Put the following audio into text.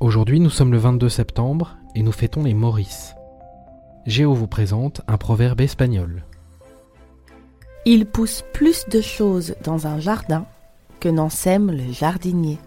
Aujourd'hui, nous sommes le 22 septembre et nous fêtons les Maurice. Géo vous présente un proverbe espagnol. Il pousse plus de choses dans un jardin que n'en sème le jardinier.